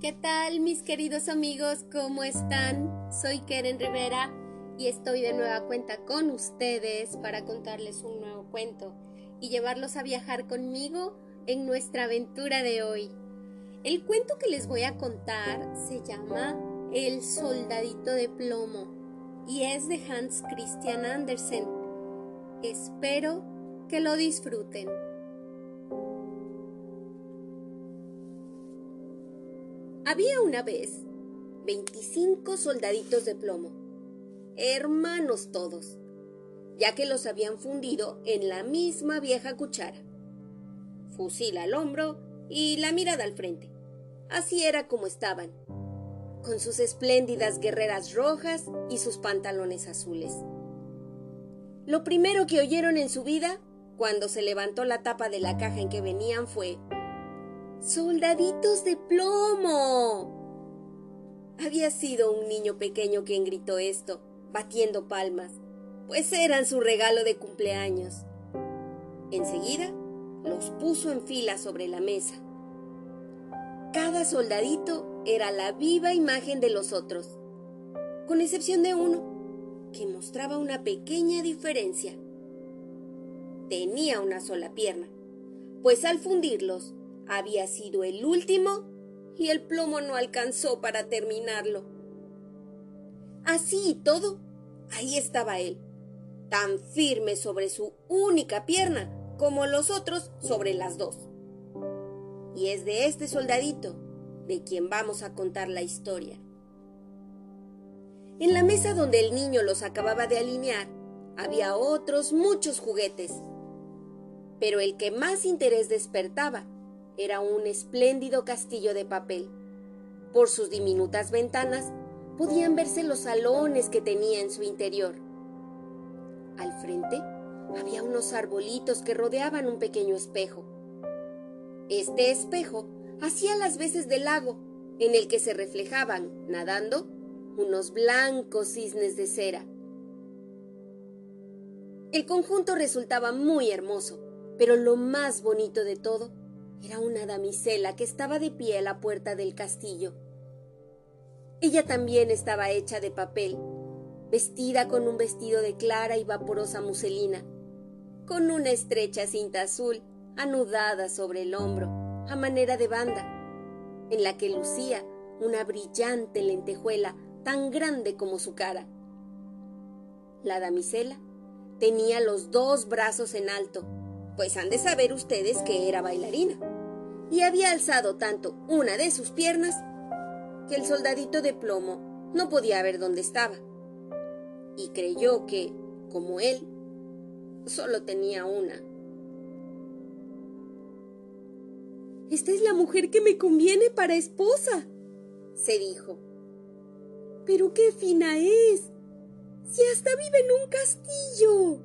¿Qué tal mis queridos amigos? ¿Cómo están? Soy Keren Rivera y estoy de nueva cuenta con ustedes para contarles un nuevo cuento y llevarlos a viajar conmigo en nuestra aventura de hoy. El cuento que les voy a contar se llama El soldadito de plomo y es de Hans Christian Andersen. Espero que lo disfruten. Había una vez 25 soldaditos de plomo, hermanos todos, ya que los habían fundido en la misma vieja cuchara. Fusil al hombro y la mirada al frente. Así era como estaban, con sus espléndidas guerreras rojas y sus pantalones azules. Lo primero que oyeron en su vida, cuando se levantó la tapa de la caja en que venían, fue ¡Soldaditos de plomo! Había sido un niño pequeño quien gritó esto, batiendo palmas, pues eran su regalo de cumpleaños. Enseguida los puso en fila sobre la mesa. Cada soldadito era la viva imagen de los otros, con excepción de uno, que mostraba una pequeña diferencia. Tenía una sola pierna, pues al fundirlos había sido el último y el plomo no alcanzó para terminarlo. Así y todo, ahí estaba él, tan firme sobre su única pierna como los otros sobre las dos. Y es de este soldadito de quien vamos a contar la historia. En la mesa donde el niño los acababa de alinear, había otros muchos juguetes, pero el que más interés despertaba era un espléndido castillo de papel. Por sus diminutas ventanas podían verse los salones que tenía en su interior. Al frente había unos arbolitos que rodeaban un pequeño espejo. Este espejo hacía las veces del lago, en el que se reflejaban, nadando, unos blancos cisnes de cera. El conjunto resultaba muy hermoso, pero lo más bonito de todo era una damisela que estaba de pie a la puerta del castillo. Ella también estaba hecha de papel, vestida con un vestido de clara y vaporosa muselina, con una estrecha cinta azul anudada sobre el hombro, a manera de banda, en la que lucía una brillante lentejuela tan grande como su cara. La damisela tenía los dos brazos en alto, pues han de saber ustedes que era bailarina, y había alzado tanto una de sus piernas que el soldadito de plomo no podía ver dónde estaba, y creyó que, como él, solo tenía una. Esta es la mujer que me conviene para esposa, se dijo. Pero qué fina es, si hasta vive en un castillo.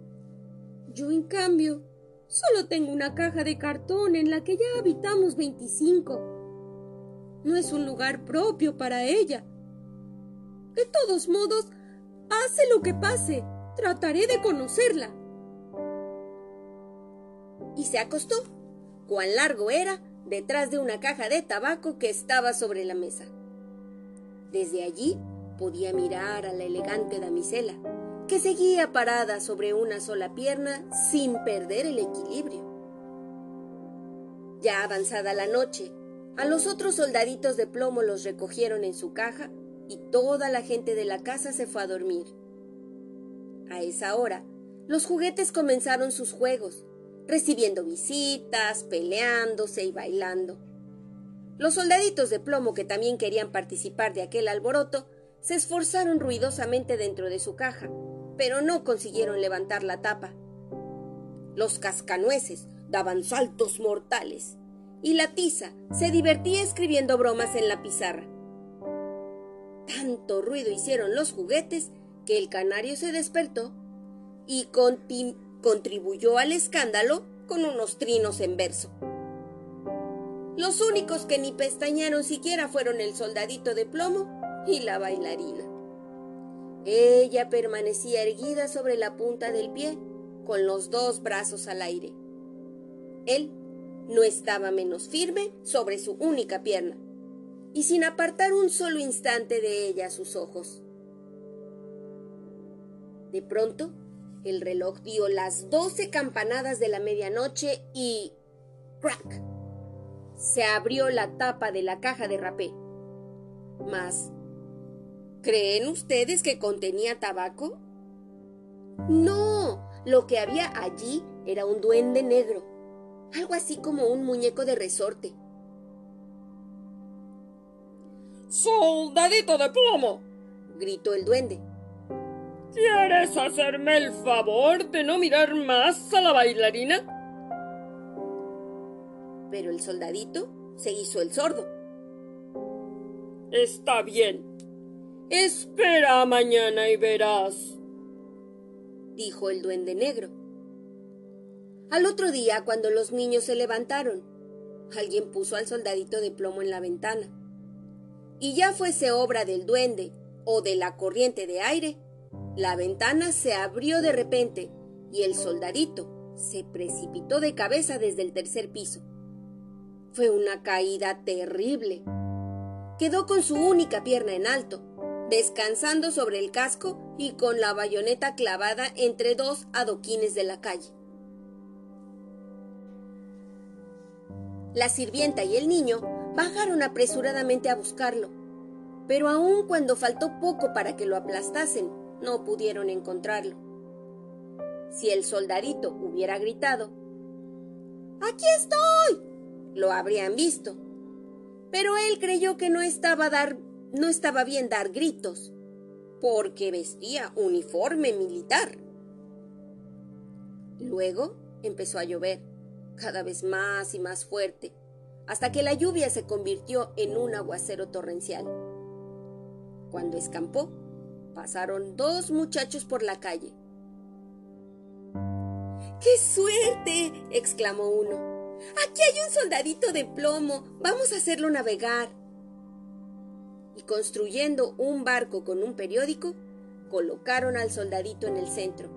Yo, en cambio, Solo tengo una caja de cartón en la que ya habitamos 25. No es un lugar propio para ella. De todos modos, hace lo que pase, trataré de conocerla. Y se acostó. Cuán largo era detrás de una caja de tabaco que estaba sobre la mesa. Desde allí podía mirar a la elegante damisela, que seguía parada sobre una sola pierna sin perder el equilibrio. Ya avanzada la noche, a los otros soldaditos de plomo los recogieron en su caja y toda la gente de la casa se fue a dormir. A esa hora, los juguetes comenzaron sus juegos, recibiendo visitas, peleándose y bailando. Los soldaditos de plomo que también querían participar de aquel alboroto se esforzaron ruidosamente dentro de su caja, pero no consiguieron levantar la tapa. Los cascanueces daban saltos mortales y la tiza se divertía escribiendo bromas en la pizarra. Tanto ruido hicieron los juguetes que el canario se despertó y contribuyó al escándalo con unos trinos en verso. Los únicos que ni pestañaron siquiera fueron el soldadito de plomo y la bailarina. Ella permanecía erguida sobre la punta del pie, con los dos brazos al aire, Él no estaba menos firme sobre su única pierna, y sin apartar un solo instante de ella sus ojos. De pronto, el reloj dio las doce campanadas de la medianoche y... ¡Crack! Se abrió la tapa de la caja de rapé. Mas, ¿creen ustedes que contenía tabaco? No, lo que había allí era un duende negro, algo así como un muñeco de resorte. ¡Soldadito de plomo! gritó el duende. ¿Quieres hacerme el favor de no mirar más a la bailarina? Pero el soldadito se hizo el sordo. Está bien. Espera mañana y verás, dijo el duende negro. Al otro día, cuando los niños se levantaron, alguien puso al soldadito de plomo en la ventana. Y ya fuese obra del duende o de la corriente de aire, la ventana se abrió de repente y el soldadito se precipitó de cabeza desde el tercer piso. Fue una caída terrible. Quedó con su única pierna en alto, descansando sobre el casco y con la bayoneta clavada entre dos adoquines de la calle. La sirvienta y el niño bajaron apresuradamente a buscarlo, pero aun cuando faltó poco para que lo aplastasen, no pudieron encontrarlo. Si el soldadito hubiera gritado, ¡Aquí estoy! lo habrían visto. Pero él creyó que no estaba, dar, no estaba bien dar gritos, porque vestía uniforme militar. Luego empezó a llover cada vez más y más fuerte, hasta que la lluvia se convirtió en un aguacero torrencial. Cuando escampó, pasaron dos muchachos por la calle. ¡Qué suerte! exclamó uno. Aquí hay un soldadito de plomo. Vamos a hacerlo navegar. Y construyendo un barco con un periódico, colocaron al soldadito en el centro.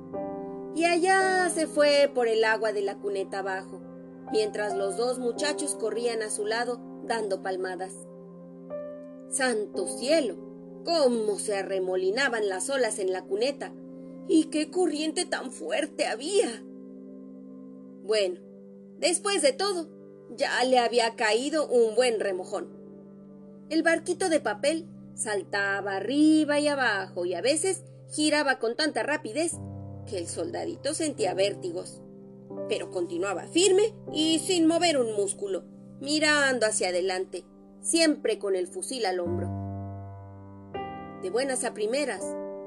Y allá se fue por el agua de la cuneta abajo mientras los dos muchachos corrían a su lado dando palmadas. ¡Santo cielo! ¡Cómo se arremolinaban las olas en la cuneta! ¡Y qué corriente tan fuerte había! Bueno, después de todo, ya le había caído un buen remojón. El barquito de papel saltaba arriba y abajo y a veces giraba con tanta rapidez que el soldadito sentía vértigos pero continuaba firme y sin mover un músculo, mirando hacia adelante, siempre con el fusil al hombro. De buenas a primeras,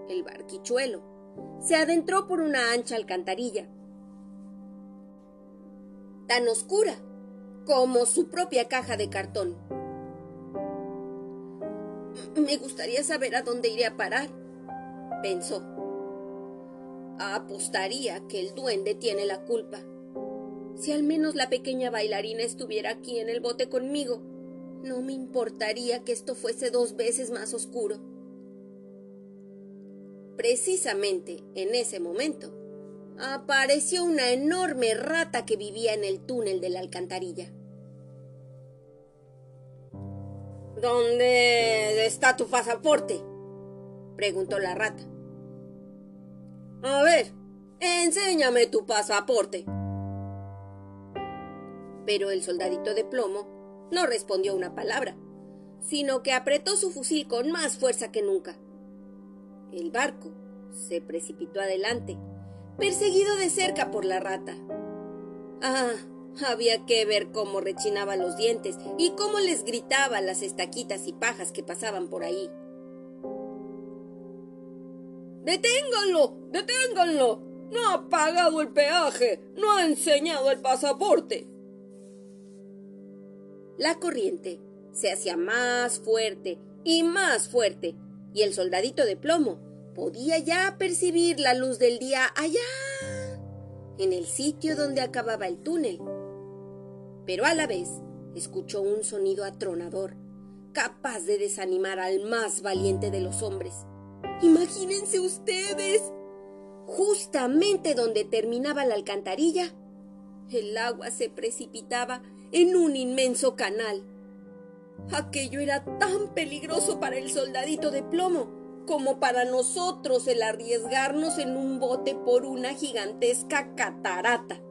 el barquichuelo se adentró por una ancha alcantarilla, tan oscura como su propia caja de cartón. Me gustaría saber a dónde iré a parar, pensó. Apostaría que el duende tiene la culpa. Si al menos la pequeña bailarina estuviera aquí en el bote conmigo, no me importaría que esto fuese dos veces más oscuro. Precisamente en ese momento, apareció una enorme rata que vivía en el túnel de la alcantarilla. ¿Dónde está tu pasaporte? preguntó la rata. A ver, enséñame tu pasaporte. Pero el soldadito de plomo no respondió una palabra, sino que apretó su fusil con más fuerza que nunca. El barco se precipitó adelante, perseguido de cerca por la rata. Ah, había que ver cómo rechinaba los dientes y cómo les gritaba las estaquitas y pajas que pasaban por ahí. ¡Deténganlo! ¡Deténganlo! No ha pagado el peaje, no ha enseñado el pasaporte. La corriente se hacía más fuerte y más fuerte, y el soldadito de plomo podía ya percibir la luz del día allá, en el sitio donde acababa el túnel. Pero a la vez escuchó un sonido atronador, capaz de desanimar al más valiente de los hombres. Imagínense ustedes, justamente donde terminaba la alcantarilla, El agua se precipitaba en un inmenso canal. Aquello era tan peligroso para el soldadito de plomo como para nosotros el arriesgarnos en un bote por una gigantesca catarata.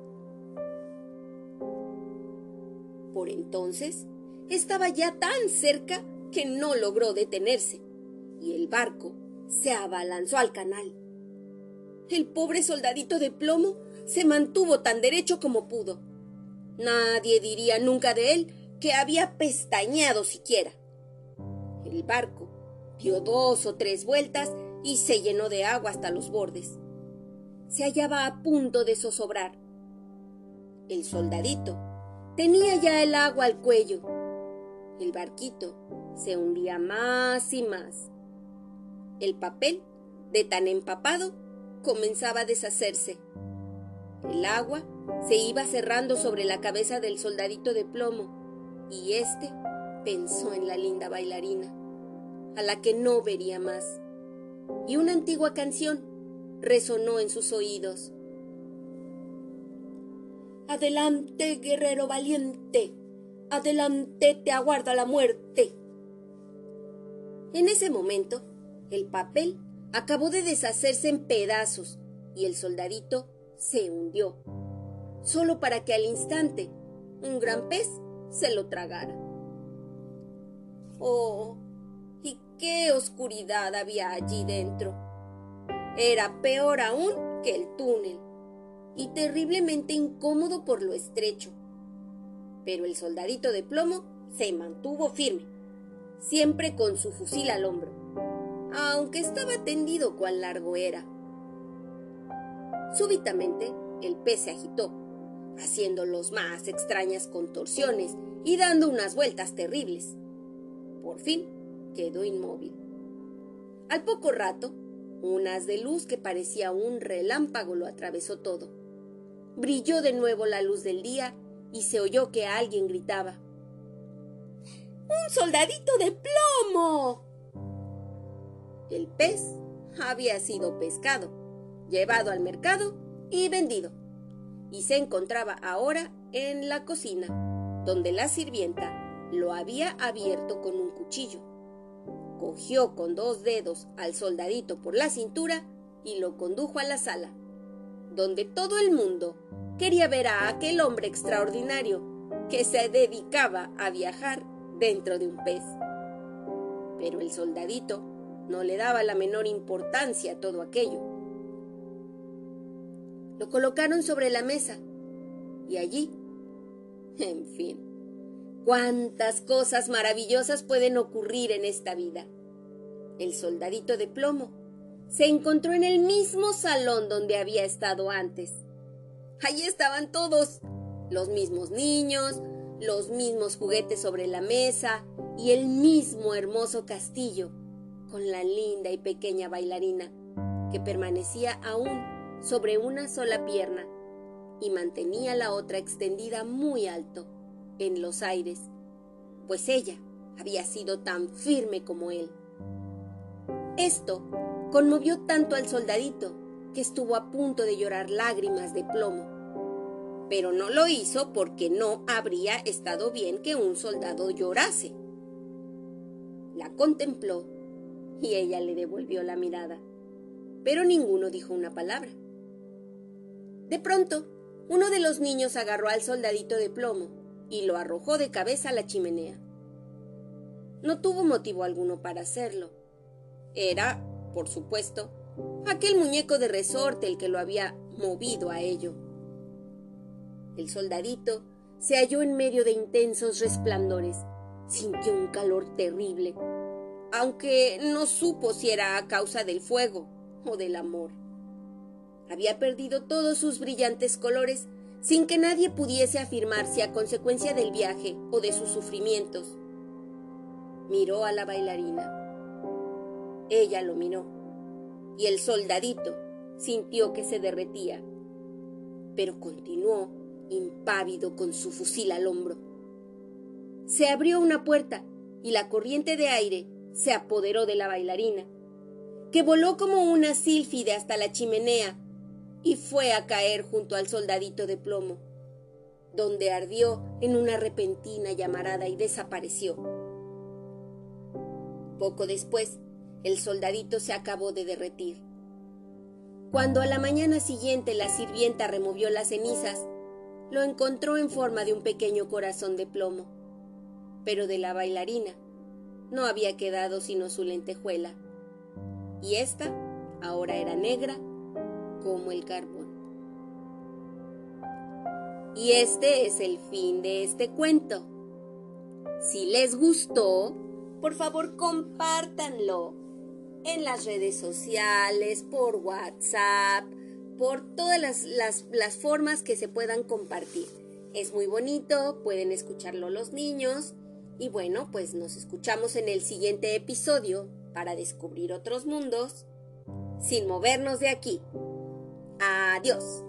Entonces estaba ya tan cerca que no logró detenerse y el barco se abalanzó al canal. El pobre soldadito de plomo se mantuvo tan derecho como pudo. Nadie diría nunca de él que había pestañeado siquiera. El barco dio dos o tres vueltas y se llenó de agua hasta los bordes. Se hallaba a punto de zozobrar. El soldadito tenía ya el agua al cuello. El barquito se hundía más y más. El papel, de tan empapado, comenzaba a deshacerse. El agua se iba cerrando sobre la cabeza del soldadito de plomo y éste pensó en la linda bailarina, a la que no vería más. Y una antigua canción resonó en sus oídos. Adelante, guerrero valiente, adelante te aguarda la muerte. En ese momento, el papel acabó de deshacerse en pedazos y el soldadito se hundió, solo para que al instante un gran pez se lo tragara. Oh, y qué oscuridad había allí dentro. Era peor aún que el túnel y terriblemente incómodo por lo estrecho. Pero el soldadito de plomo se mantuvo firme, siempre con su fusil al hombro, aunque estaba tendido cuán largo era. Súbitamente el pez se agitó, haciendo los más extrañas contorsiones y dando unas vueltas terribles. Por fin quedó inmóvil. Al poco rato, un haz de luz que parecía un relámpago lo atravesó todo. Brilló de nuevo la luz del día y se oyó que alguien gritaba. ¡Un soldadito de plomo! El pez había sido pescado llevado al mercado y vendido. Y se encontraba ahora en la cocina, donde la sirvienta lo había abierto con un cuchillo. Cogió con dos dedos al soldadito por la cintura y lo condujo a la sala, donde todo el mundo quería ver a aquel hombre extraordinario que se dedicaba a viajar dentro de un pez. Pero el soldadito no le daba la menor importancia a todo aquello lo colocaron sobre la mesa. Y allí, en fin, cuántas cosas maravillosas pueden ocurrir en esta vida. El soldadito de plomo se encontró en el mismo salón donde había estado antes. Allí estaban todos, los mismos niños, los mismos juguetes sobre la mesa y el mismo hermoso castillo, con la linda y pequeña bailarina, que permanecía aún sobre una sola pierna y mantenía la otra extendida muy alto, en los aires, pues ella había sido tan firme como él. Esto conmovió tanto al soldadito que estuvo a punto de llorar lágrimas de plomo, pero no lo hizo porque no habría estado bien que un soldado llorase. La contempló y ella le devolvió la mirada, pero ninguno dijo una palabra. De pronto, uno de los niños agarró al soldadito de plomo y lo arrojó de cabeza a la chimenea. No tuvo motivo alguno para hacerlo. Era, por supuesto, aquel muñeco de resorte el que lo había movido a ello. El soldadito se halló en medio de intensos resplandores. Sintió un calor terrible, aunque no supo si era a causa del fuego o del amor. Había perdido todos sus brillantes colores sin que nadie pudiese afirmar si a consecuencia del viaje o de sus sufrimientos. Miró a la bailarina. Ella lo miró y el soldadito sintió que se derretía, pero continuó impávido con su fusil al hombro. Se abrió una puerta y la corriente de aire se apoderó de la bailarina, que voló como una sílfide hasta la chimenea y fue a caer junto al soldadito de plomo, donde ardió en una repentina llamarada y desapareció. Poco después, el soldadito se acabó de derretir. Cuando a la mañana siguiente la sirvienta removió las cenizas, lo encontró en forma de un pequeño corazón de plomo. Pero de la bailarina no había quedado sino su lentejuela. Y ésta ahora era negra como el carbón. Y este es el fin de este cuento. Si les gustó, por favor compártanlo en las redes sociales, por WhatsApp, por todas las, formas que se puedan compartir. Es muy bonito, pueden escucharlo los niños. Y bueno, pues nos escuchamos en el siguiente episodio para descubrir otros mundos sin movernos de aquí. Adiós.